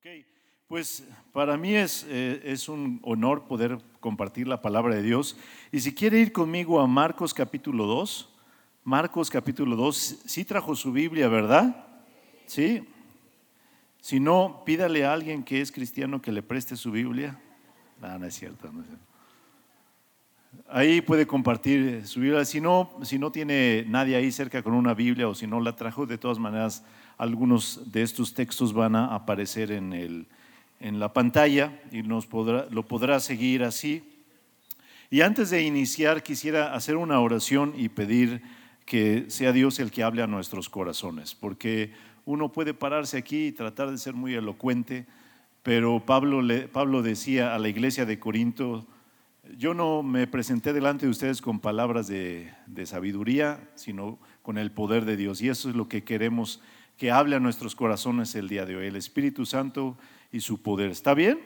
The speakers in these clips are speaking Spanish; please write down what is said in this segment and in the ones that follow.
Ok, pues para mí es, eh, es un honor poder compartir la palabra de Dios. Y si quiere ir conmigo a Marcos capítulo 2, Marcos capítulo 2, sí trajo su Biblia, ¿verdad? Sí. Si no, pídale a alguien que es cristiano que le preste su Biblia. No, no es cierto. No es cierto. Ahí puede compartir su Biblia. Si no, si no tiene nadie ahí cerca con una Biblia o si no la trajo, de todas maneras, algunos de estos textos van a aparecer en, el, en la pantalla y nos podrá, lo podrá seguir así. Y antes de iniciar, quisiera hacer una oración y pedir que sea Dios el que hable a nuestros corazones, porque uno puede pararse aquí y tratar de ser muy elocuente, pero Pablo, le, Pablo decía a la iglesia de Corinto, yo no me presenté delante de ustedes con palabras de, de, sabiduría, sino con el poder de Dios. Y eso es lo que queremos que hable a nuestros corazones el día de hoy, el Espíritu Santo y su poder. ¿Está bien?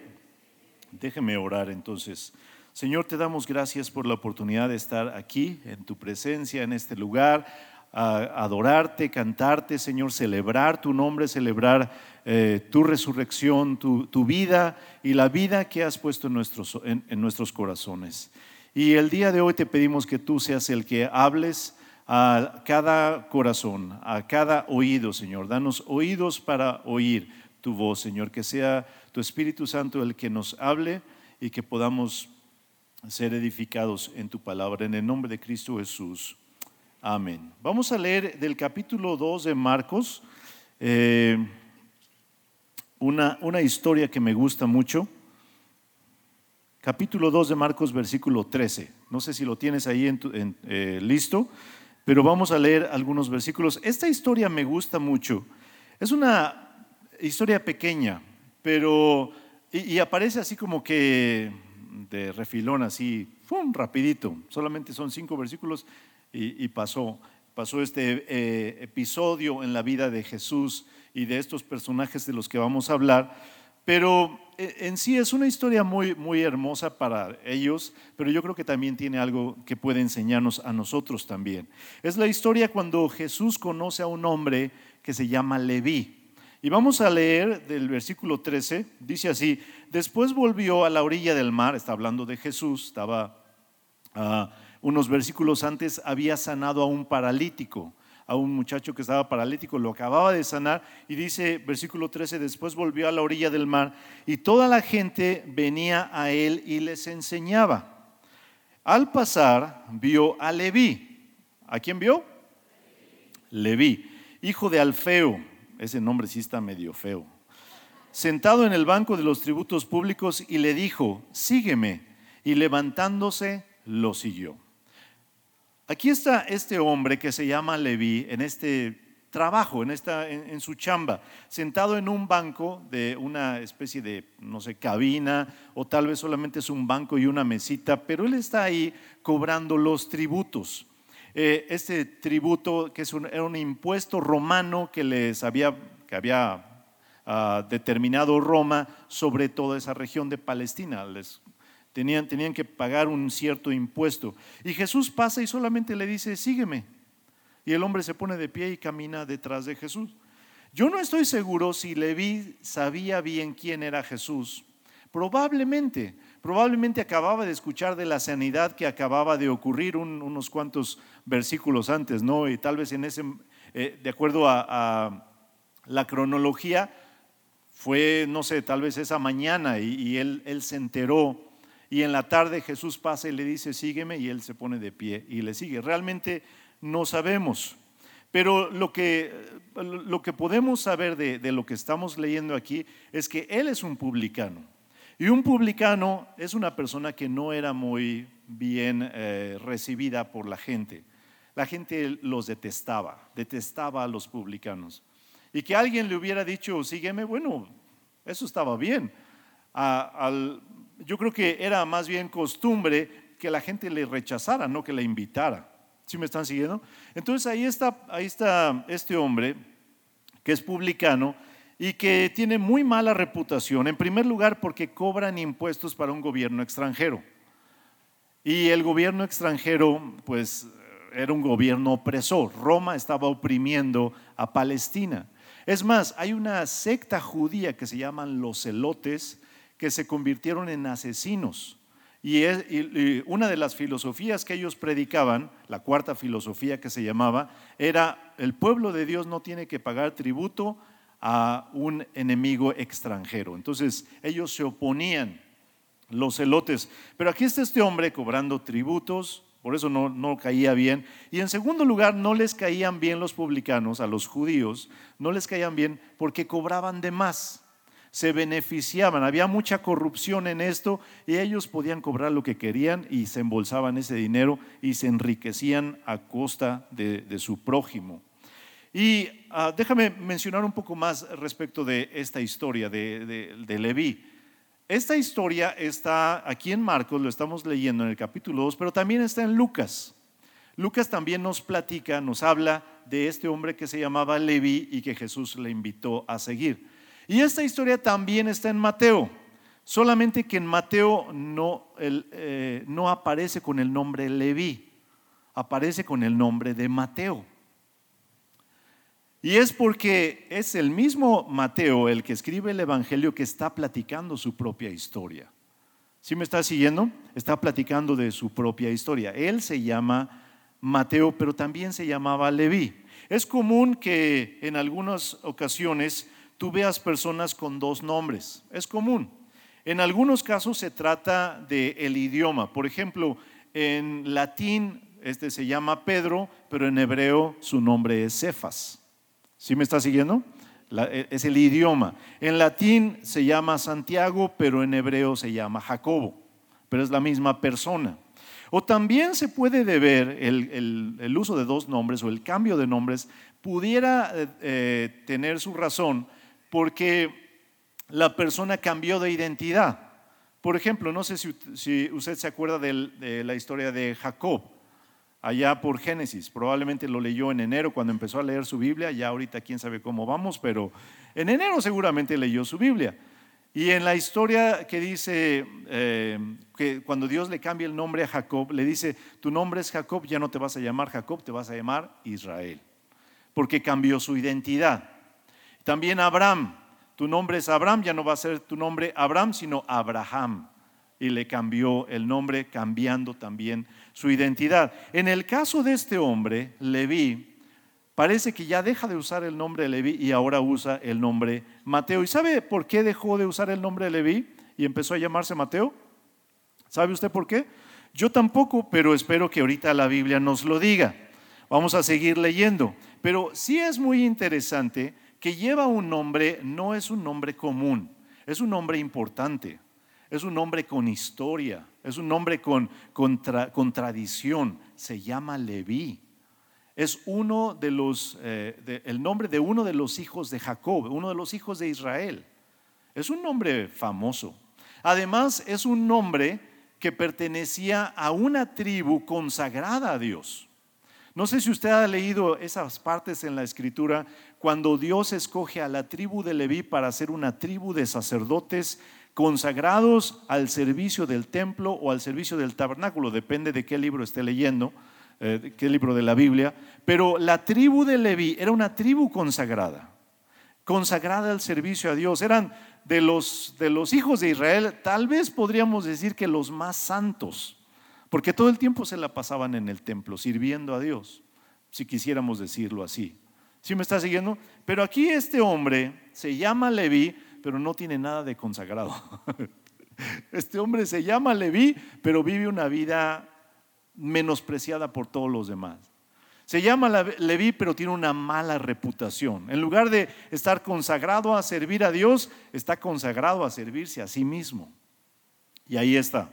Déjeme orar entonces. Señor, te damos gracias por la oportunidad de estar aquí, en tu presencia, en este lugar, a adorarte, cantarte, Señor, celebrar tu nombre, celebrar eh, tu resurrección, tu, tu, vida y la vida que has puesto en nuestros, en, en nuestros corazones. Y el día de hoy te pedimos que tú seas el que hables a cada corazón, a cada oído, Señor. Danos oídos para oír tu voz, Señor. Que sea tu Espíritu Santo el que nos hable y que podamos ser edificados en tu palabra. En el nombre de Cristo Jesús. Amén. Vamos a leer del capítulo 2 de Marcos eh, una, una, historia que me gusta mucho. Capítulo 2 de Marcos, versículo 13. No sé si lo tienes ahí en tu, en, eh, listo, pero vamos a leer algunos versículos. Esta historia me gusta mucho. Es una historia pequeña, pero... Y, aparece así como que de refilón, así, ¡fum! rapidito. Solamente son cinco versículos y, pasó, pasó este eh, episodio en la vida de Jesús y de estos personajes de los que vamos a hablar, pero en sí es una historia muy, muy hermosa para ellos, pero yo creo que también tiene algo que puede enseñarnos a nosotros también. Es la historia cuando Jesús conoce a un hombre que se llama Leví. Y vamos a leer del versículo 13, dice así, después volvió a la orilla del mar, está hablando de Jesús, estaba... Uh, unos versículos antes había sanado a un paralítico, a un muchacho que estaba paralítico, lo acababa de sanar y dice, versículo 13, después volvió a la orilla del mar y toda la gente venía a él y les enseñaba. Al pasar vio a Leví. ¿A quién vio? Leví, hijo de Alfeo, ese nombre sí está medio feo, sentado en el banco de los tributos públicos y le dijo, sígueme, y levantándose lo siguió. Aquí está este hombre que se llama Leví en este trabajo, en, esta, en, su chamba, sentado en un banco de una especie de, no sé, cabina, o tal vez solamente es un banco y una mesita, pero él está ahí cobrando los tributos. Eh, este tributo, que es un, era un impuesto romano que les había, que había uh, determinado Roma sobre toda esa región de Palestina, les Tenían, tenían, que pagar un cierto impuesto. Y Jesús pasa y solamente le dice, sígueme. Y el hombre se pone de pie y camina detrás de Jesús. Yo no estoy seguro si Leví sabía bien quién era Jesús. Probablemente, probablemente acababa de escuchar de la sanidad que acababa de ocurrir un, unos cuantos versículos antes, ¿no? Y tal vez en ese, eh, de acuerdo a, a, la cronología, fue, no sé, tal vez esa mañana y, y él, él se enteró y en la tarde Jesús pasa y le dice, sígueme, y él se pone de pie y le sigue. Realmente no sabemos. Pero lo que, lo que podemos saber de, de lo que estamos leyendo aquí es que él es un publicano. Y un publicano es una persona que no era muy bien eh, recibida por la gente. La gente los detestaba, detestaba a los publicanos. Y que alguien le hubiera dicho, sígueme, bueno, eso estaba bien. A, al, yo creo que era más bien costumbre que la gente le rechazara, no que la invitara. ¿Sí me están siguiendo? Entonces ahí está, ahí está este hombre que es publicano y que tiene muy mala reputación, en primer lugar porque cobran impuestos para un gobierno extranjero. Y el gobierno extranjero, pues, era un gobierno opresor. Roma estaba oprimiendo a Palestina. Es más, hay una secta judía que se llaman los celotes que se convirtieron en asesinos. Y, una de las filosofías que ellos predicaban, la cuarta filosofía que se llamaba, era el pueblo de Dios no tiene que pagar tributo a un enemigo extranjero. Entonces ellos se oponían, los celotes. Pero aquí está este hombre cobrando tributos, por eso no, no caía bien. Y en segundo lugar, no les caían bien los publicanos, a los judíos, no les caían bien porque cobraban de más se beneficiaban, había mucha corrupción en esto y ellos podían cobrar lo que querían y se embolsaban ese dinero y se enriquecían a costa de, su prójimo. Y ah, déjame mencionar un poco más respecto de esta historia de, Leví. Esta historia está aquí en Marcos, lo estamos leyendo en el capítulo 2, pero también está en Lucas. Lucas también nos platica, nos habla de este hombre que se llamaba Leví y que Jesús le invitó a seguir. Y esta historia también está en Mateo, solamente que en Mateo no, eh, no aparece con el nombre Leví, aparece con el nombre de Mateo. Y es porque es el mismo Mateo el que escribe el Evangelio que está platicando su propia historia. ¿Sí me está siguiendo? Está platicando de su propia historia. Él se llama Mateo, pero también se llamaba Leví. Es común que en algunas ocasiones tú veas personas con dos nombres. Es común. En algunos casos se trata del el idioma. Por ejemplo, en latín este se llama Pedro, pero en hebreo su nombre es Cefas. ¿Sí me está siguiendo? E, es el idioma. En latín se llama Santiago, pero en hebreo se llama Jacobo, pero es la misma persona. O también se puede deber el, uso de dos nombres o el cambio de nombres pudiera eh, eh, tener su razón porque la persona cambió de identidad. Por ejemplo, no sé si, usted se acuerda de la historia de Jacob, allá por Génesis. Probablemente lo leyó en enero cuando empezó a leer su Biblia. Ya ahorita quién sabe cómo vamos, pero en enero seguramente leyó su Biblia. Y en la historia que dice eh, que cuando Dios le cambia el nombre a Jacob, le dice, tu nombre es Jacob, ya no te vas a llamar Jacob, te vas a llamar Israel, porque cambió su identidad. También Abraham, tu nombre es Abraham, ya no va a ser tu nombre Abraham, sino Abraham. Y le cambió el nombre, cambiando también su identidad. En el caso de este hombre, Leví, parece que ya deja de usar el nombre Leví y ahora usa el nombre Mateo. ¿Y sabe por qué dejó de usar el nombre Leví y empezó a llamarse Mateo? ¿Sabe usted por qué? Yo tampoco, pero espero que ahorita la Biblia nos lo diga. Vamos a seguir leyendo. Pero sí es muy interesante que lleva un nombre no es un nombre común, es un nombre importante, es un nombre con historia, es un nombre con, tradición, se llama Leví. Es uno de los, eh, el nombre de uno de los hijos de Jacob, uno de los hijos de Israel. Es un nombre famoso. Además, es un nombre que pertenecía a una tribu consagrada a Dios. No sé si usted ha leído esas partes en la escritura cuando Dios escoge a la tribu de Leví para ser una tribu de sacerdotes consagrados al servicio del templo o al servicio del tabernáculo, depende de qué libro esté leyendo, eh, qué libro de la Biblia, pero la tribu de Leví era una tribu consagrada, consagrada al servicio a Dios, eran de los, de los hijos de Israel, tal vez podríamos decir que los más santos porque todo el tiempo se la pasaban en el templo, sirviendo a Dios, si quisiéramos decirlo así. ¿Sí me está siguiendo? Pero aquí este hombre se llama Leví, pero no tiene nada de consagrado. Este hombre se llama Leví, pero vive una vida menospreciada por todos los demás. Se llama Leví, pero tiene una mala reputación. En lugar de estar consagrado a servir a Dios, está consagrado a servirse a sí mismo. Y ahí está,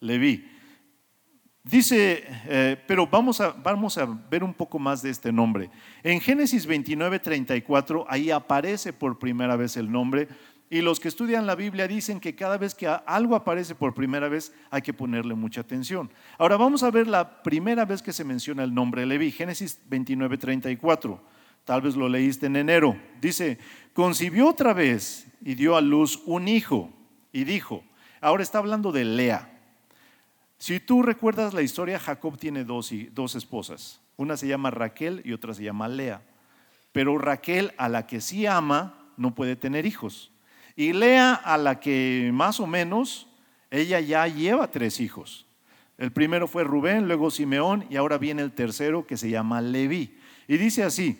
Leví. Dice, eh, pero vamos a, vamos a ver un poco más de este nombre. En Génesis 29, 34, ahí aparece por primera vez el nombre. Y los que estudian la Biblia dicen que cada vez que algo aparece por primera vez hay que ponerle mucha atención. Ahora vamos a ver la primera vez que se menciona el nombre Leví, Génesis 29, 34. Tal vez lo leíste en enero. Dice, concibió otra vez y dio a luz un hijo y dijo, ahora está hablando de Lea. Si tú recuerdas la historia, Jacob tiene dos, dos esposas. Una se llama Raquel y otra se llama Lea. pero Raquel, a la que sí ama, no puede tener hijos. Y Lea, a la que más o menos, ella ya lleva tres hijos. El primero fue Rubén, luego Simeón y ahora viene el tercero que se llama Leví. Y dice así,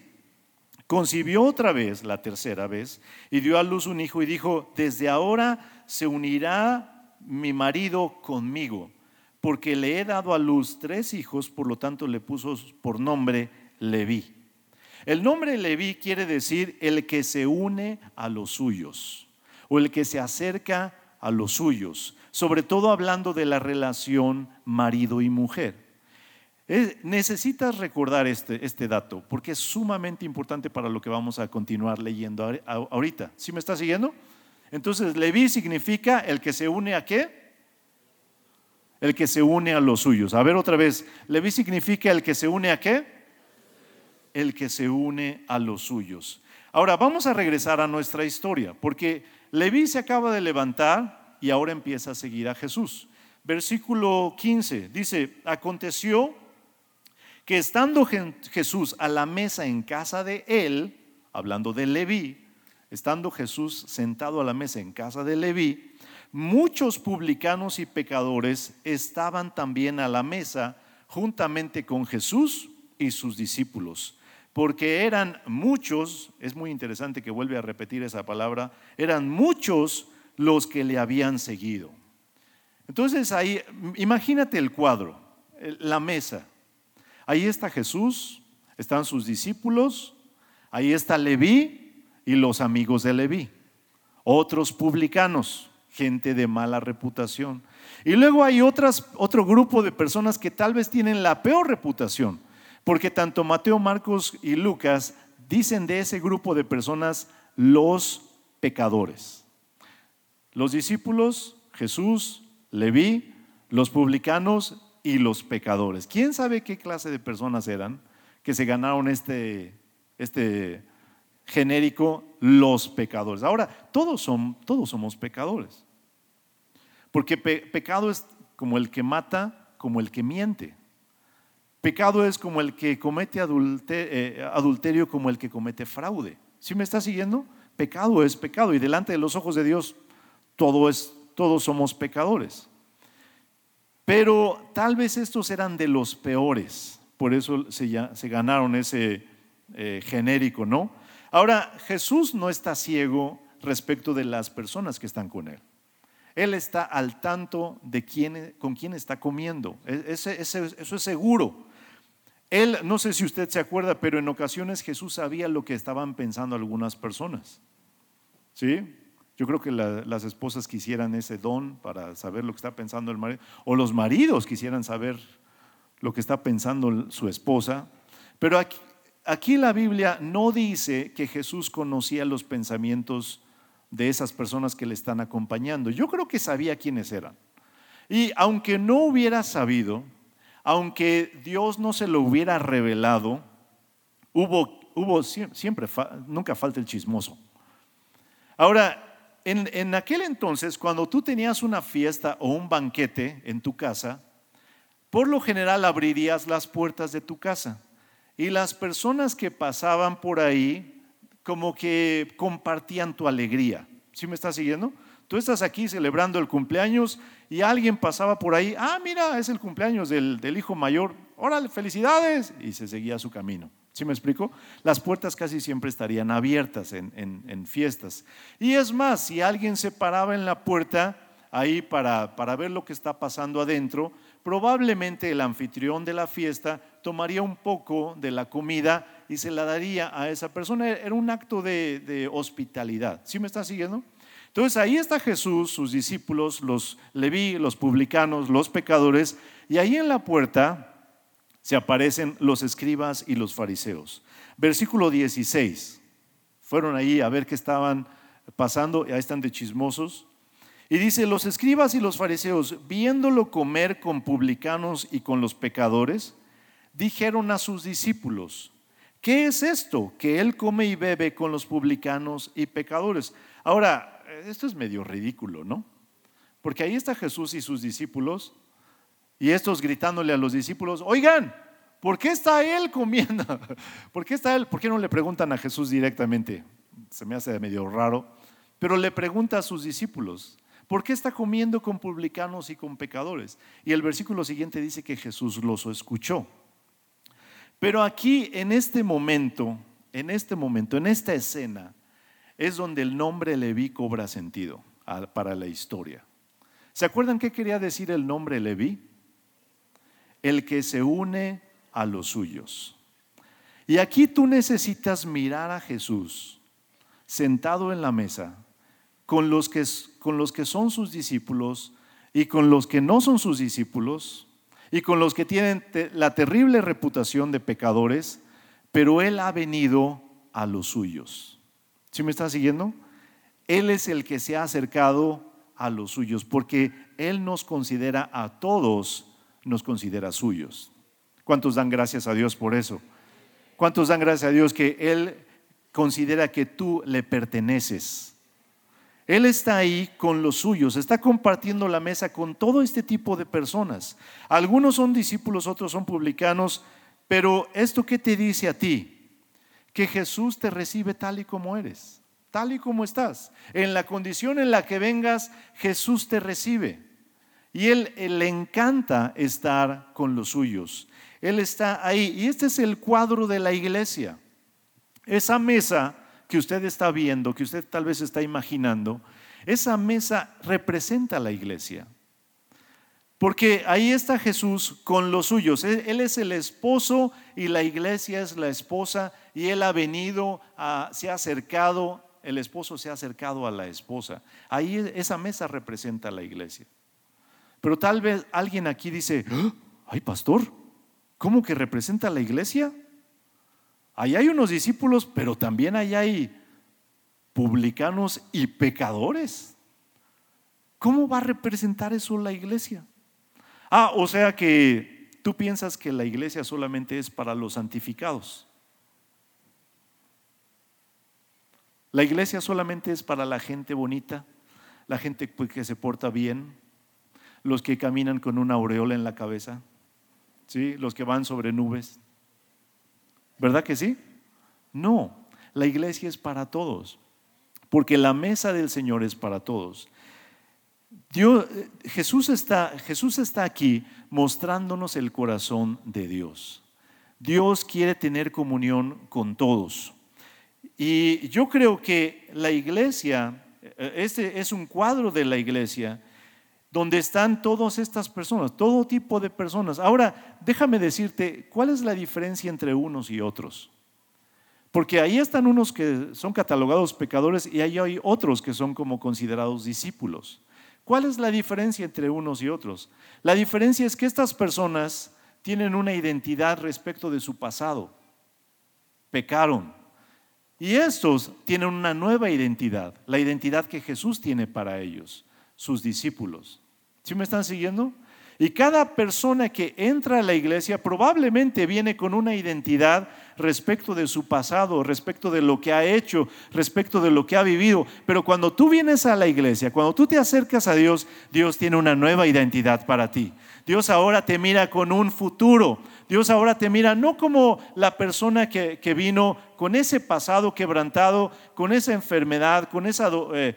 concibió otra vez, la tercera vez, y dio a luz un hijo y dijo, desde ahora se unirá mi marido conmigo, porque le he dado a luz tres hijos, por lo tanto le puso por nombre Leví. El nombre Leví quiere decir el que se une a los suyos o el que se acerca a los suyos, sobre todo hablando de la relación marido y mujer. necesitas recordar este, este dato porque es sumamente importante para lo que vamos a continuar leyendo ahorita. ¿Sí me está siguiendo? Entonces, Leví significa el que se une a qué? El que se une a los suyos. A ver otra vez, Leví significa el que se une a qué? El que se une a los suyos. Ahora, vamos a regresar a nuestra historia, porque Leví se acaba de levantar y ahora empieza a seguir a Jesús. Versículo 15 dice, aconteció que estando Jesús a la mesa en casa de él, hablando de Leví, estando Jesús sentado a la mesa en casa de Leví, muchos publicanos y pecadores estaban también a la mesa juntamente con Jesús y sus discípulos porque eran muchos, es muy interesante que vuelve a repetir esa palabra, eran muchos los que le habían seguido. Entonces ahí, imagínate el cuadro, la mesa. Ahí está Jesús, están sus discípulos, ahí está Leví y los amigos de Leví, otros publicanos, gente de mala reputación. Y luego hay otras, otro grupo de personas que tal vez tienen la peor reputación porque tanto Mateo, Marcos y Lucas dicen de ese grupo de personas los pecadores. Los discípulos, Jesús, Leví, los publicanos y los pecadores. ¿Quién sabe qué clase de personas eran que se ganaron este, este genérico los pecadores? Ahora, todos, son, todos somos pecadores. Porque pecado es como el que mata, como el que miente. Pecado es como el que comete eh, adulterio, como el que comete fraude. ¿Sí me está siguiendo? Pecado es pecado y delante de los ojos de Dios todo es, todos somos pecadores. Pero tal vez estos eran de los peores, por eso se, se ganaron ese eh, genérico, ¿no? Ahora, Jesús no está ciego respecto de las personas que están con él. Él está al tanto de quién, con quién está comiendo. E, eso es seguro. Él, no sé si usted se acuerda, pero en ocasiones Jesús sabía lo que estaban pensando algunas personas. ¿Sí? Yo creo que las esposas quisieran ese don para saber lo que está pensando el marido, o los maridos quisieran saber lo que está pensando su esposa. Pero aquí, aquí la Biblia no dice que Jesús conocía los pensamientos de esas personas que le están acompañando. Yo creo que sabía quiénes eran. Y aunque no hubiera sabido, aunque Dios no se lo hubiera revelado, hubo, hubo siempre, nunca falta el chismoso. Ahora, en, en, aquel entonces, cuando tú tenías una fiesta o un banquete en tu casa, por lo general abrirías las puertas de tu casa y las personas que pasaban por ahí como que compartían tu alegría. ¿Sí me estás siguiendo? Tú estás aquí celebrando el cumpleaños y alguien pasaba por ahí, ah, mira, es el cumpleaños del, hijo mayor, órale, felicidades, y se seguía su camino. ¿Sí me explico? Las puertas casi siempre estarían abiertas en, en, fiestas. Y es más, si alguien se paraba en la puerta ahí para, para ver lo que está pasando adentro, probablemente el anfitrión de la fiesta tomaría un poco de la comida y se la daría a esa persona. Era un acto de, hospitalidad. ¿Sí me está siguiendo? Entonces ahí está Jesús, sus discípulos, los leví, los publicanos, los pecadores, y ahí en la puerta se aparecen los escribas y los fariseos. Versículo 16. Fueron ahí a ver qué estaban pasando, ahí están de chismosos. Y dice, los escribas y los fariseos, viéndolo comer con publicanos y con los pecadores, dijeron a sus discípulos, ¿qué es esto? Que él come y bebe con los publicanos y pecadores. Ahora, esto es medio ridículo, ¿no? Porque ahí está Jesús y sus discípulos, y estos gritándole a los discípulos, oigan, ¿por qué está él comiendo? ¿Por qué está él? ¿Por qué no le preguntan a Jesús directamente? Se me hace medio raro, pero le pregunta a sus discípulos, ¿por qué está comiendo con publicanos y con pecadores? Y el versículo siguiente dice que Jesús los escuchó. Pero aquí, en este momento, en este momento, en esta escena, es donde el nombre Leví cobra sentido para la historia. ¿Se acuerdan qué quería decir el nombre Leví? El que se une a los suyos. Y aquí tú necesitas mirar a Jesús sentado en la mesa con los que, con los que son sus discípulos y con los que no son sus discípulos y con los que tienen la terrible reputación de pecadores, pero Él ha venido a los suyos. ¿Sí me está siguiendo? Él es el que se ha acercado a los suyos, porque Él nos considera a todos, nos considera suyos. ¿Cuántos dan gracias a Dios por eso? ¿Cuántos dan gracias a Dios que Él considera que tú le perteneces? Él está ahí con los suyos, está compartiendo la mesa con todo este tipo de personas. Algunos son discípulos, otros son publicanos, pero ¿esto qué te dice a ti? que Jesús te recibe tal y como eres, tal y como estás. En la condición en la que vengas, Jesús te recibe. Y él, le encanta estar con los suyos. Él está ahí. Y este es el cuadro de la iglesia. Esa mesa que usted está viendo, que usted tal vez está imaginando, esa mesa representa a la iglesia. Porque ahí está Jesús con los suyos. Él, es el esposo y la iglesia es la esposa y él ha venido, se ha acercado, el esposo se ha acercado a la esposa. Ahí esa mesa representa a la iglesia. Pero tal vez alguien aquí dice, ¡Ah! ay pastor, ¿cómo que representa a la iglesia? Ahí hay unos discípulos, pero también ahí hay publicanos y pecadores. ¿Cómo va a representar eso la iglesia? Ah, o sea que tú piensas que la iglesia solamente es para los santificados. La iglesia solamente es para la gente bonita, la gente que se porta bien, los que caminan con una aureola en la cabeza, ¿sí? los que van sobre nubes. ¿Verdad que sí? No, la iglesia es para todos, porque la mesa del Señor es para todos. Dios, Jesús, está, Jesús está aquí mostrándonos el corazón de Dios. Dios quiere tener comunión con todos. Y yo creo que la iglesia, este es un cuadro de la iglesia donde están todas estas personas, todo tipo de personas. Ahora, déjame decirte, ¿cuál es la diferencia entre unos y otros? Porque ahí están unos que son catalogados pecadores y ahí hay otros que son como considerados discípulos. ¿Cuál es la diferencia entre unos y otros? La diferencia es que estas personas tienen una identidad respecto de su pasado. Pecaron. Y estos tienen una nueva identidad, la identidad que Jesús tiene para ellos, sus discípulos. ¿Sí me están siguiendo? Y cada persona que entra a la iglesia probablemente viene con una identidad respecto de su pasado, respecto de lo que ha hecho, respecto de lo que ha vivido. Pero cuando tú vienes a la iglesia, cuando tú te acercas a Dios, Dios tiene una nueva identidad para ti. Dios ahora te mira con un futuro. Dios ahora te mira no como la persona que, vino con ese pasado quebrantado, con esa enfermedad, con esa eh,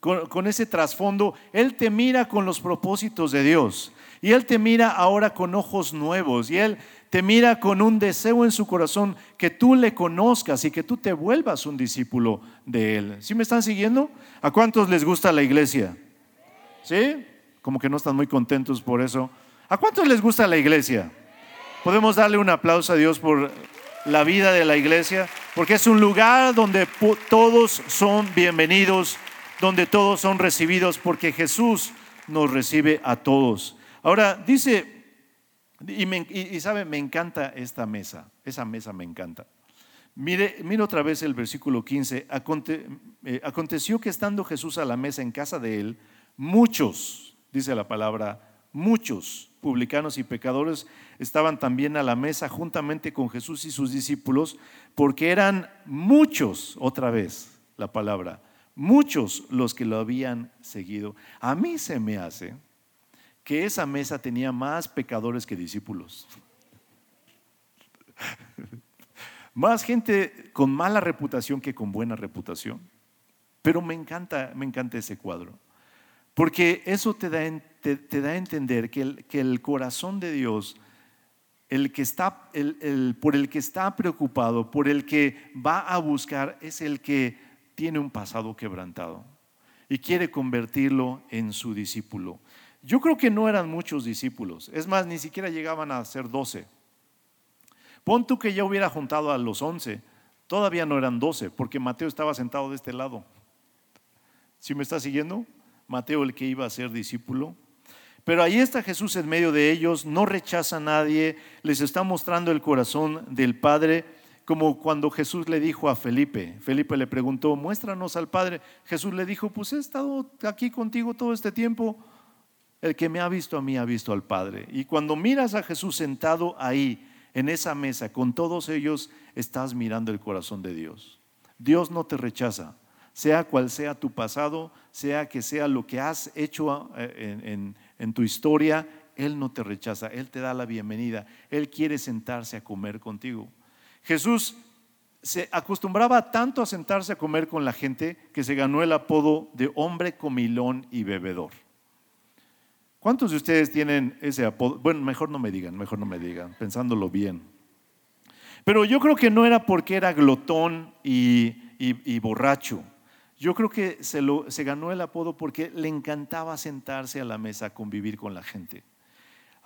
con, ese trasfondo, Él te mira con los propósitos de Dios. Y Él te mira ahora con ojos nuevos. Y Él te mira con un deseo en su corazón que tú le conozcas y que tú te vuelvas un discípulo de Él. ¿Sí me están siguiendo? ¿A cuántos les gusta la iglesia? ¿Sí? Como que no están muy contentos por eso. ¿A cuántos les gusta la iglesia? Podemos darle un aplauso a Dios por la vida de la iglesia, porque es un lugar donde todos son bienvenidos donde todos son recibidos porque Jesús nos recibe a todos. Ahora dice, y, sabe, me encanta esta mesa, esa mesa me encanta. Mire, mire otra vez el versículo 15. Eh, aconteció que estando Jesús a la mesa en casa de él, muchos, dice la palabra, muchos publicanos y pecadores estaban también a la mesa juntamente con Jesús y sus discípulos, porque eran muchos, otra vez la palabra, muchos los que lo habían seguido. A mí se me hace que esa mesa tenía más pecadores que discípulos. Más gente con mala reputación que con buena reputación. Pero me encanta, me encanta ese cuadro. Porque eso te da, te, da a entender que el, que el, corazón de Dios, el que está, el, por el que está preocupado, por el que va a buscar, es el que tiene un pasado quebrantado y quiere convertirlo en su discípulo. Yo creo que no eran muchos discípulos, es más, ni siquiera llegaban a ser doce. Pon tú que ya hubiera juntado a los once, todavía no eran doce, porque Mateo estaba sentado de este lado. ¿Sí me está siguiendo? Mateo el que iba a ser discípulo. Pero ahí está Jesús en medio de ellos, no rechaza a nadie, les está mostrando el corazón del Padre, como cuando Jesús le dijo a Felipe, Felipe le preguntó, muéstranos al Padre. Jesús le dijo, pues he estado aquí contigo todo este tiempo, el que me ha visto a mí ha visto al Padre. Y cuando miras a Jesús sentado ahí, en esa mesa, con todos ellos, estás mirando el corazón de Dios. Dios no te rechaza, sea cual sea tu pasado, sea que sea lo que has hecho eh, en, tu historia, Él no te rechaza, Él te da la bienvenida, Él quiere sentarse a comer contigo. Jesús se acostumbraba tanto a sentarse a comer con la gente que se ganó el apodo de hombre comilón y bebedor. ¿Cuántos de ustedes tienen ese apodo? Bueno, mejor no me digan, mejor no me digan, pensándolo bien. Pero yo creo que no era porque era glotón y borracho. Yo creo que se, lo, se ganó el apodo porque le encantaba sentarse a la mesa convivir con la gente.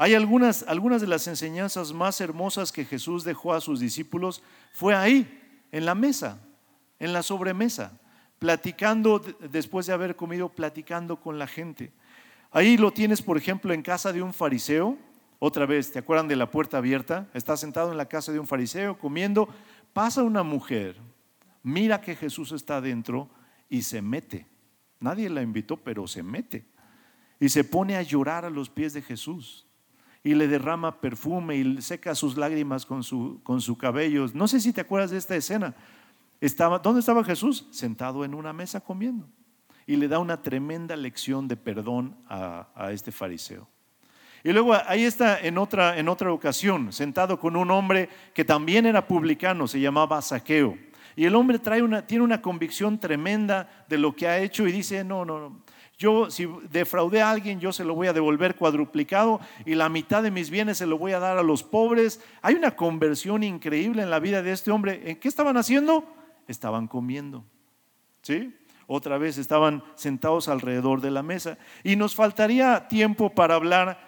Hay algunas, algunas de las enseñanzas más hermosas que Jesús dejó a sus discípulos, fue ahí, en la mesa, en la sobremesa, platicando, después de haber comido, platicando con la gente. Ahí lo tienes, por ejemplo, en casa de un fariseo. Otra vez, ¿te acuerdan de la puerta abierta? Está sentado en la casa de un fariseo comiendo. Pasa una mujer, mira que Jesús está adentro y se mete. Nadie la invitó, pero se mete. Y se pone a llorar a los pies de Jesús. Y le derrama perfume y seca sus lágrimas con su, con su cabello. No sé si te acuerdas de esta escena. Estaba, ¿Dónde estaba Jesús? Sentado en una mesa comiendo. Y le da una tremenda lección de perdón a, a este fariseo. Y luego ahí está en otra, en otra ocasión, sentado con un hombre que también era publicano, se llamaba Saqueo. Y el hombre trae una, tiene una convicción tremenda de lo que ha hecho y dice, no, no, no. Yo si defraudé a alguien, yo se lo voy a devolver cuadruplicado y la mitad de mis bienes se lo voy a dar a los pobres. Hay una conversión increíble en la vida de este hombre. ¿En qué estaban haciendo? Estaban comiendo. ¿Sí? Otra vez estaban sentados alrededor de la mesa. Y nos faltaría tiempo para hablar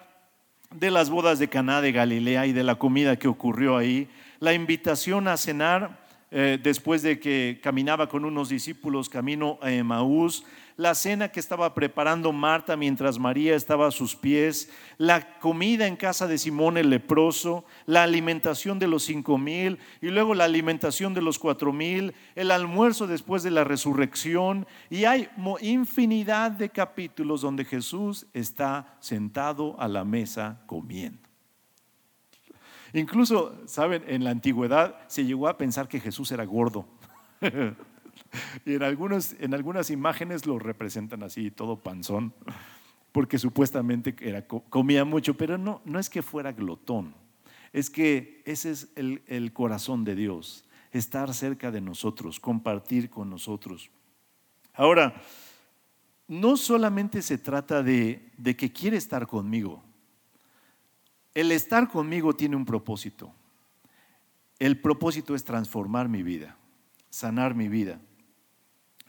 de las bodas de Caná de Galilea y de la comida que ocurrió ahí, la invitación a cenar eh, después de que caminaba con unos discípulos camino a Emaús, la cena que estaba preparando Marta mientras María estaba a sus pies, la comida en casa de Simón el leproso, la alimentación de los cinco mil y luego la alimentación de los cuatro mil, el almuerzo después de la resurrección y hay infinidad de capítulos donde Jesús está sentado a la mesa comiendo. Incluso, ¿saben? En la antigüedad se llegó a pensar que Jesús era gordo. y en, algunos, en algunas imágenes lo representan así, todo panzón, porque supuestamente era, comía mucho, pero no, no es que fuera glotón, es que ese es el, corazón de Dios, estar cerca de nosotros, compartir con nosotros. Ahora, no solamente se trata de, de que quiere estar conmigo, el estar conmigo tiene un propósito. El propósito es transformar mi vida, sanar mi vida.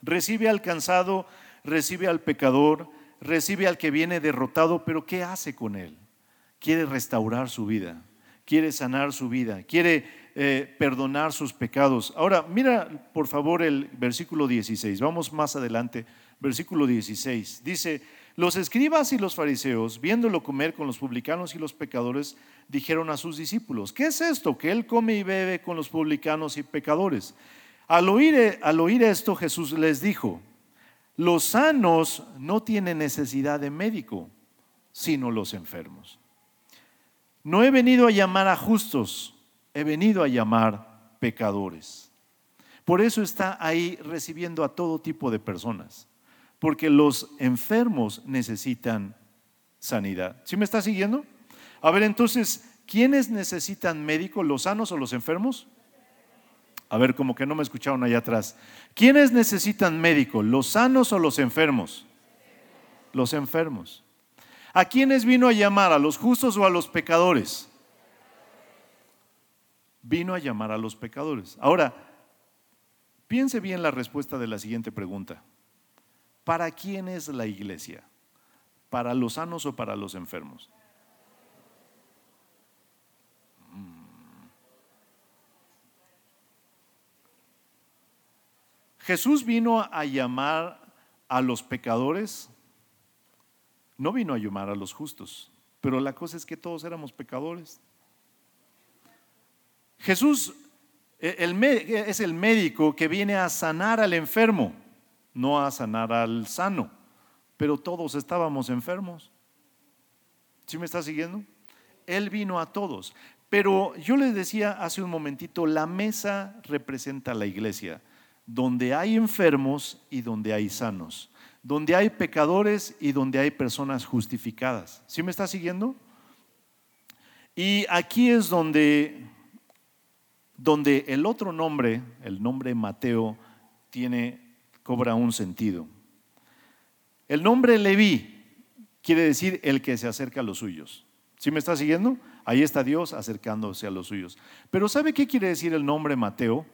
Recibe al cansado, recibe al pecador, recibe al que viene derrotado, pero ¿qué hace con él? Quiere restaurar su vida, quiere sanar su vida, quiere eh, perdonar sus pecados. Ahora, mira por favor el versículo 16, vamos más adelante, versículo 16. Dice, los escribas y los fariseos, viéndolo comer con los publicanos y los pecadores, dijeron a sus discípulos, ¿qué es esto? Que él come y bebe con los publicanos y pecadores. Al oír, al oír esto, Jesús les dijo, los sanos no tienen necesidad de médico, sino los enfermos. No he venido a llamar a justos, he venido a llamar pecadores. Por eso está ahí recibiendo a todo tipo de personas porque los enfermos necesitan sanidad. ¿Sí me está siguiendo? A ver, entonces, ¿quiénes necesitan médico, los sanos o los enfermos? A ver, como que no me escucharon allá atrás. ¿Quiénes necesitan médico, los sanos o los enfermos? Los enfermos. ¿A quiénes vino a llamar? ¿A los justos o a los pecadores? Vino a llamar a los pecadores. Ahora, piense bien la respuesta de la siguiente pregunta. ¿Para quién es la iglesia? ¿Para los sanos o para los enfermos? Jesús vino a llamar a los pecadores, no vino a llamar a los justos, pero la cosa es que todos éramos pecadores. Jesús e, es el médico que viene a sanar al enfermo, no a sanar al sano, pero todos estábamos enfermos. ¿Sí me está siguiendo? Él vino a todos. Pero yo les decía hace un momentito, la mesa representa a la iglesia donde hay enfermos y donde hay sanos, donde hay pecadores y donde hay personas justificadas. ¿Sí me está siguiendo? Y aquí es donde, donde el otro nombre, el nombre Mateo, tiene, cobra un sentido. El nombre Leví quiere decir el que se acerca a los suyos. ¿Sí me está siguiendo? Ahí está Dios acercándose a los suyos. Pero ¿sabe qué quiere decir el nombre Mateo?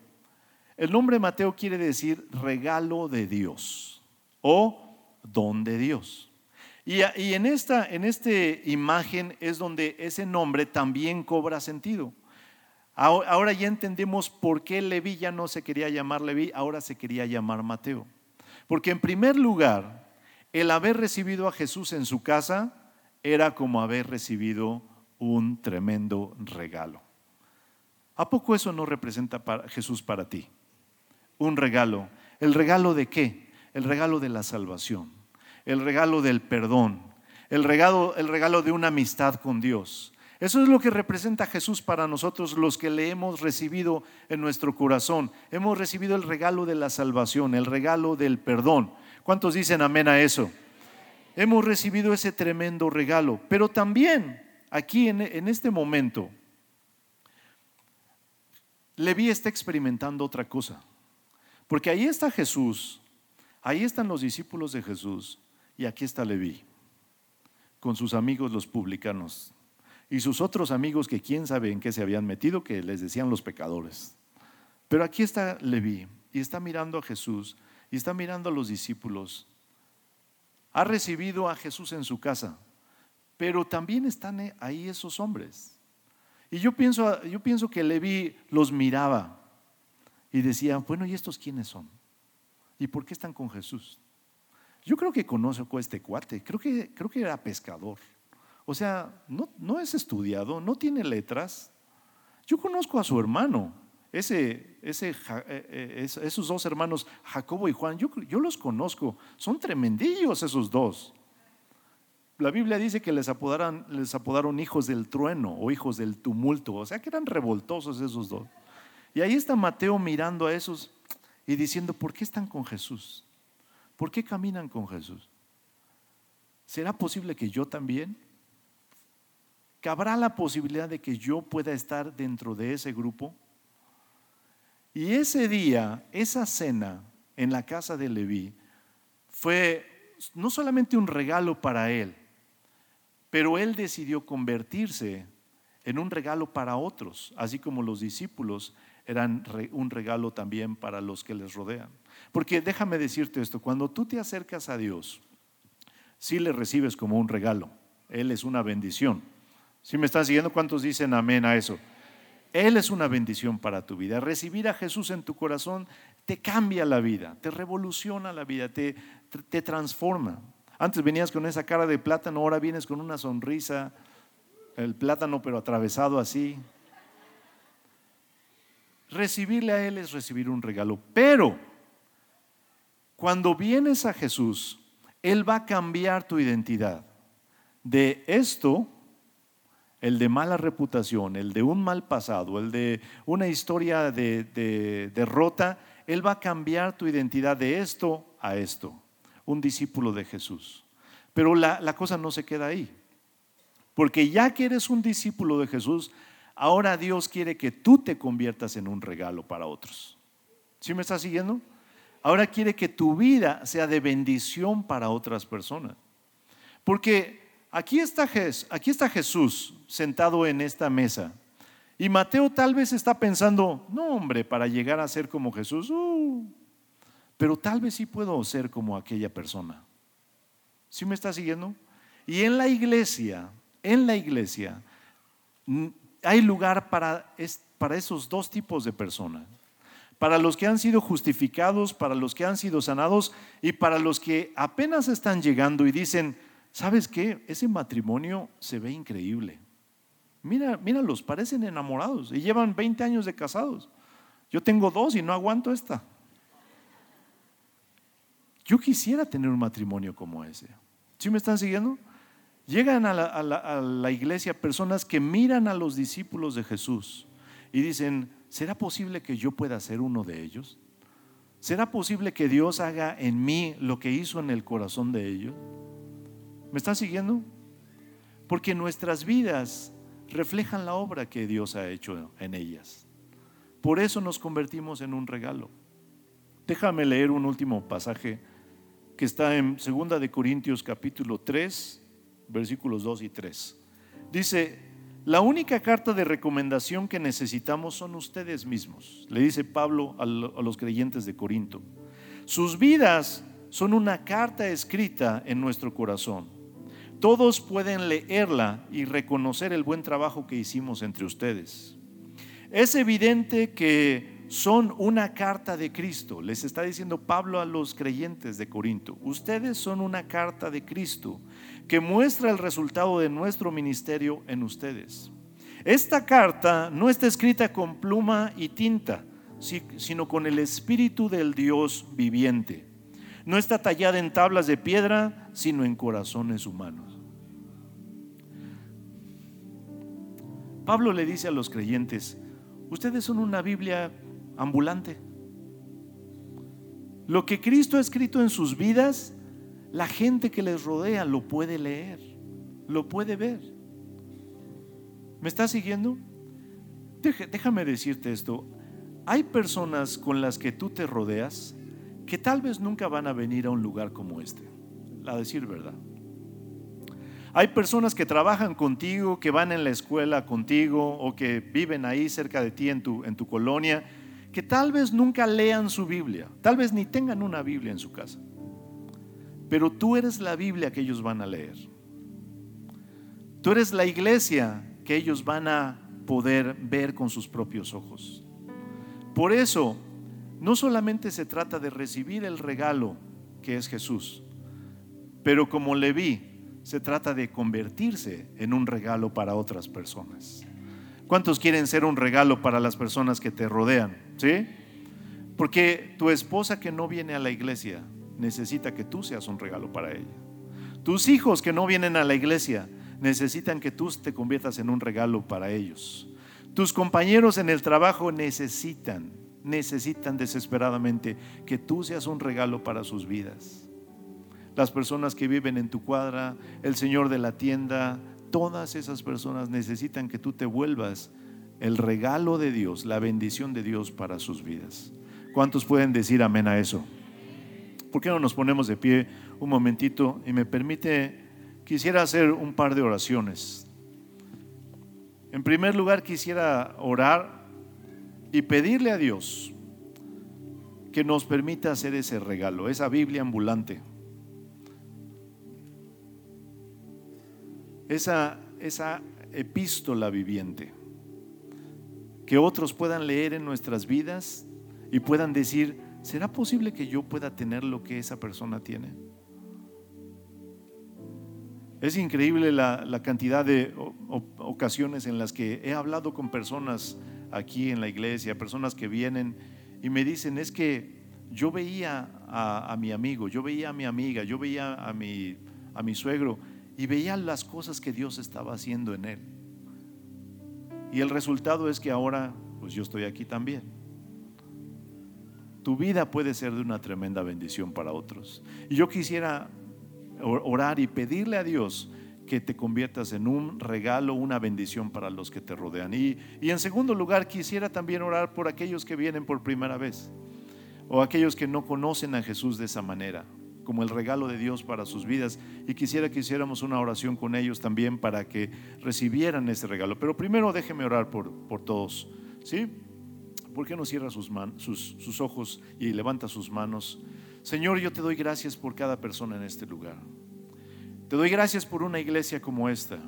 El nombre Mateo quiere decir regalo de Dios o don de Dios. Y, en esta en este imagen es donde ese nombre también cobra sentido. Ahora ya entendemos por qué Leví ya no se quería llamar Leví, ahora se quería llamar Mateo. Porque en primer lugar, el haber recibido a Jesús en su casa era como haber recibido un tremendo regalo. ¿A poco eso no representa para Jesús para ti? Un regalo. ¿El regalo de qué? El regalo de la salvación, el regalo del perdón, el regalo, el regalo de una amistad con Dios. Eso es lo que representa Jesús para nosotros los que le hemos recibido en nuestro corazón. Hemos recibido el regalo de la salvación, el regalo del perdón. ¿Cuántos dicen amén a eso? Hemos recibido ese tremendo regalo. Pero también aquí en, en este momento, Leví está experimentando otra cosa. Porque ahí está Jesús, ahí están los discípulos de Jesús y aquí está Leví, con sus amigos los publicanos y sus otros amigos que quién sabe en qué se habían metido, que les decían los pecadores. Pero aquí está Leví y está mirando a Jesús y está mirando a los discípulos. Ha recibido a Jesús en su casa, pero también están ahí esos hombres. Y yo pienso, yo pienso que Leví los miraba y decía, bueno, ¿y estos quiénes son? ¿Y por qué están con Jesús? Yo creo que conozco a este cuate, creo que, creo que era pescador. O sea, no, no es estudiado, no tiene letras. Yo conozco a su hermano, ese, ese, eh, eh, esos dos hermanos, Jacobo y Juan, yo, yo los conozco, son tremendillos esos dos. La Biblia dice que les, apodaron, les apodaron hijos del trueno o hijos del tumulto, o sea que eran revoltosos esos dos. Y ahí está Mateo mirando a esos y diciendo, ¿por qué están con Jesús? ¿Por qué caminan con Jesús? ¿Será posible que yo también? ¿Cabrá la posibilidad de que yo pueda estar dentro de ese grupo? Y ese día, esa cena en la casa de Leví fue no solamente un regalo para él, pero él decidió convertirse en un regalo para otros, así como los discípulos eran un regalo también para los que les rodean. Porque déjame decirte esto, cuando tú te acercas a Dios, sí le recibes como un regalo. Él es una bendición. Si me están siguiendo, ¿cuántos dicen amén a eso? Él es una bendición para tu vida. Recibir a Jesús en tu corazón te cambia la vida, te revoluciona la vida, te, te transforma. Antes venías con esa cara de plátano, ahora vienes con una sonrisa, el plátano pero atravesado así, recibirle a Él es recibir un regalo. Pero cuando vienes a Jesús, Él va a cambiar tu identidad. De esto, el de mala reputación, el de un mal pasado, el de una historia de, derrota, Él va a cambiar tu identidad de esto a esto. Un discípulo de Jesús. Pero la, cosa no se queda ahí. Porque ya que eres un discípulo de Jesús, ahora Dios quiere que tú te conviertas en un regalo para otros. ¿Sí me estás siguiendo? Ahora quiere que tu vida sea de bendición para otras personas. Porque aquí está, aquí está Jesús sentado en esta mesa. Y Mateo tal vez está pensando, no hombre, para llegar a ser como Jesús, uh, pero tal vez sí puedo ser como aquella persona. ¿Sí me está siguiendo? Y en la iglesia, en la iglesia, hay lugar para, para esos dos tipos de personas. Para los que han sido justificados, para los que han sido sanados y para los que apenas están llegando y dicen, ¿sabes qué? Ese matrimonio se ve increíble. Mira, míralos, parecen enamorados y llevan 20 años de casados. Yo tengo dos y no aguanto esta. Yo quisiera tener un matrimonio como ese. ¿Sí me están siguiendo? Llegan a la, iglesia personas que miran a los discípulos de Jesús y dicen, ¿será posible que yo pueda ser uno de ellos? ¿Será posible que Dios haga en mí lo que hizo en el corazón de ellos? ¿Me están siguiendo? Porque nuestras vidas reflejan la obra que Dios ha hecho en ellas. Por eso nos convertimos en un regalo. Déjame leer un último pasaje que está en 2 de Corintios capítulo 3, versículos 2 y 3. Dice, la única carta de recomendación que necesitamos son ustedes mismos, le dice Pablo a los creyentes de Corinto. Sus vidas son una carta escrita en nuestro corazón. Todos pueden leerla y reconocer el buen trabajo que hicimos entre ustedes. Es evidente que son una carta de Cristo. Les está diciendo Pablo a los creyentes de Corinto. Ustedes son una carta de Cristo que muestra el resultado de nuestro ministerio en ustedes. Esta carta no está escrita con pluma y tinta, sino con el Espíritu del Dios viviente. No está tallada en tablas de piedra, sino en corazones humanos. Pablo le dice a los creyentes, ustedes son una Biblia ambulante. Lo que Cristo ha escrito en sus vidas, la gente que les rodea lo puede leer, lo puede ver. ¿Me estás siguiendo? Déjame decirte esto. Hay personas con las que tú te rodeas que tal vez nunca van a venir a un lugar como este, a decir verdad. Hay personas que trabajan contigo, que van en la escuela contigo o que viven ahí cerca de ti en tu, en tu colonia que tal vez nunca lean su Biblia, tal vez ni tengan una Biblia en su casa, pero tú eres la Biblia que ellos van a leer. Tú eres la iglesia que ellos van a poder ver con sus propios ojos. Por eso, no solamente se trata de recibir el regalo que es Jesús, pero como le vi, se trata de convertirse en un regalo para otras personas. ¿Cuántos quieren ser un regalo para las personas que te rodean? ¿Sí? Porque tu esposa que no viene a la iglesia necesita que tú seas un regalo para ella. Tus hijos que no vienen a la iglesia necesitan que tú te conviertas en un regalo para ellos. Tus compañeros en el trabajo necesitan, necesitan desesperadamente que tú seas un regalo para sus vidas. Las personas que viven en tu cuadra, el señor de la tienda, Todas esas personas necesitan que tú te vuelvas el regalo de Dios, la bendición de Dios para sus vidas. ¿Cuántos pueden decir amén a eso? ¿Por qué no nos ponemos de pie un momentito y me permite, quisiera hacer un par de oraciones. En primer lugar, quisiera orar y pedirle a Dios que nos permita hacer ese regalo, esa Biblia ambulante esa, esa epístola viviente, que otros puedan leer en nuestras vidas y puedan decir, ¿será posible que yo pueda tener lo que esa persona tiene? Es increíble la, cantidad de ocasiones en las que he hablado con personas aquí en la iglesia, personas que vienen y me dicen, es que yo veía a, mi amigo, yo veía a mi amiga, yo veía a mi, a mi suegro y veía las cosas que Dios estaba haciendo en él. Y el resultado es que ahora, pues yo estoy aquí también. Tu vida puede ser de una tremenda bendición para otros. Y yo quisiera orar y pedirle a Dios que te conviertas en un regalo, una bendición para los que te rodean. Y, y en segundo lugar, quisiera también orar por aquellos que vienen por primera vez o aquellos que no conocen a Jesús de esa manera, como el regalo de Dios para sus vidas. Y quisiera que hiciéramos una oración con ellos también para que recibieran ese regalo. Pero primero déjeme orar por, por todos. ¿Sí? ¿Por qué no cierra sus, sus, ojos y levanta sus manos? Señor, yo te doy gracias por cada persona en este lugar. Te doy gracias por una iglesia como esta,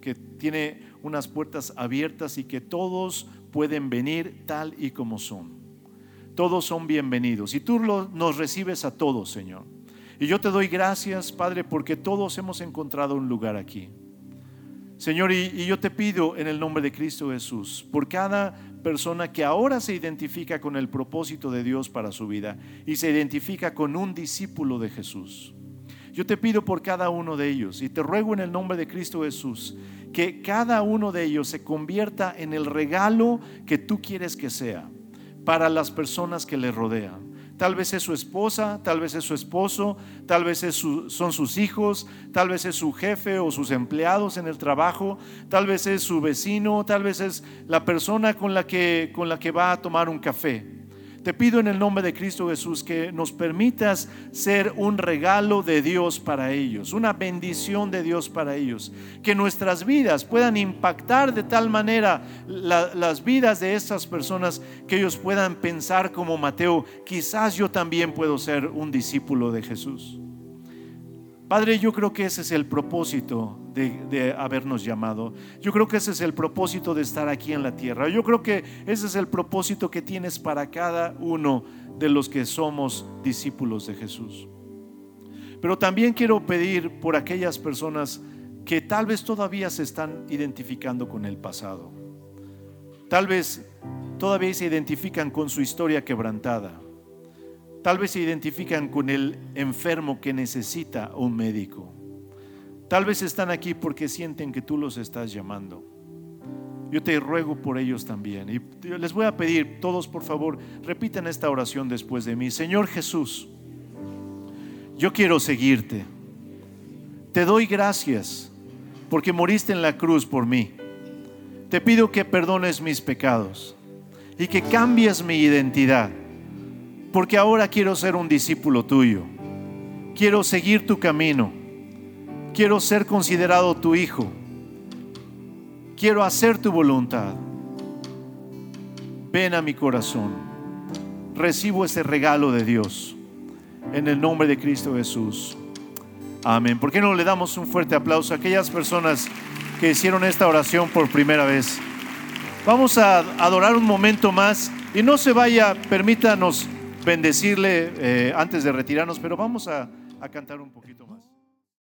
que tiene unas puertas abiertas y que todos pueden venir tal y como son. Todos son bienvenidos y tú nos recibes a todos, Señor. Y yo te doy gracias, Padre, porque todos hemos encontrado un lugar aquí. Señor, y, y, yo te pido en el nombre de Cristo Jesús, por cada persona que ahora se identifica con el propósito de Dios para su vida y se identifica con un discípulo de Jesús. Yo te pido por cada uno de ellos y te ruego en el nombre de Cristo Jesús que cada uno de ellos se convierta en el regalo que tú quieres que sea para las personas que le rodean. Tal vez es su esposa, tal vez es su esposo, tal vez son sus hijos, tal vez es su jefe o sus empleados en el trabajo, tal vez es su vecino, tal vez es la persona con la que, con la que va a tomar un café. Te pido en el nombre de Cristo Jesús que nos permitas ser un regalo de Dios para ellos, una bendición de Dios para ellos, que nuestras vidas puedan impactar de tal manera las vidas de estas personas que ellos puedan pensar como Mateo, quizás yo también puedo ser un discípulo de Jesús. Padre, yo creo que ese es el propósito de, habernos llamado. Yo creo que ese es el propósito de estar aquí en la tierra. Yo creo que ese es el propósito que tienes para cada uno de los que somos discípulos de Jesús. Pero también quiero pedir por aquellas personas que tal vez todavía se están identificando con el pasado. Tal vez todavía se identifican con su historia quebrantada Tal vez se identifican con el enfermo que necesita un médico. Tal vez están aquí porque sienten que tú los estás llamando. Yo te ruego por ellos también. Y les voy a pedir, todos por favor, repitan esta oración después de mí. Señor Jesús, yo quiero seguirte. Te doy gracias porque moriste en la cruz por mí. Te pido que perdones mis pecados y que cambies mi identidad porque ahora quiero ser un discípulo tuyo. Quiero seguir tu camino. Quiero ser considerado tu hijo. Quiero hacer tu voluntad. Ven a mi corazón. Recibo este regalo de Dios. En el nombre de Cristo Jesús. Amén. ¿Por qué no le damos un fuerte aplauso a aquellas personas que hicieron esta oración por primera vez? Vamos a adorar un momento más y no se vaya, permítanos bendecirle eh, antes de retirarnos, pero vamos a, a cantar un poquito más.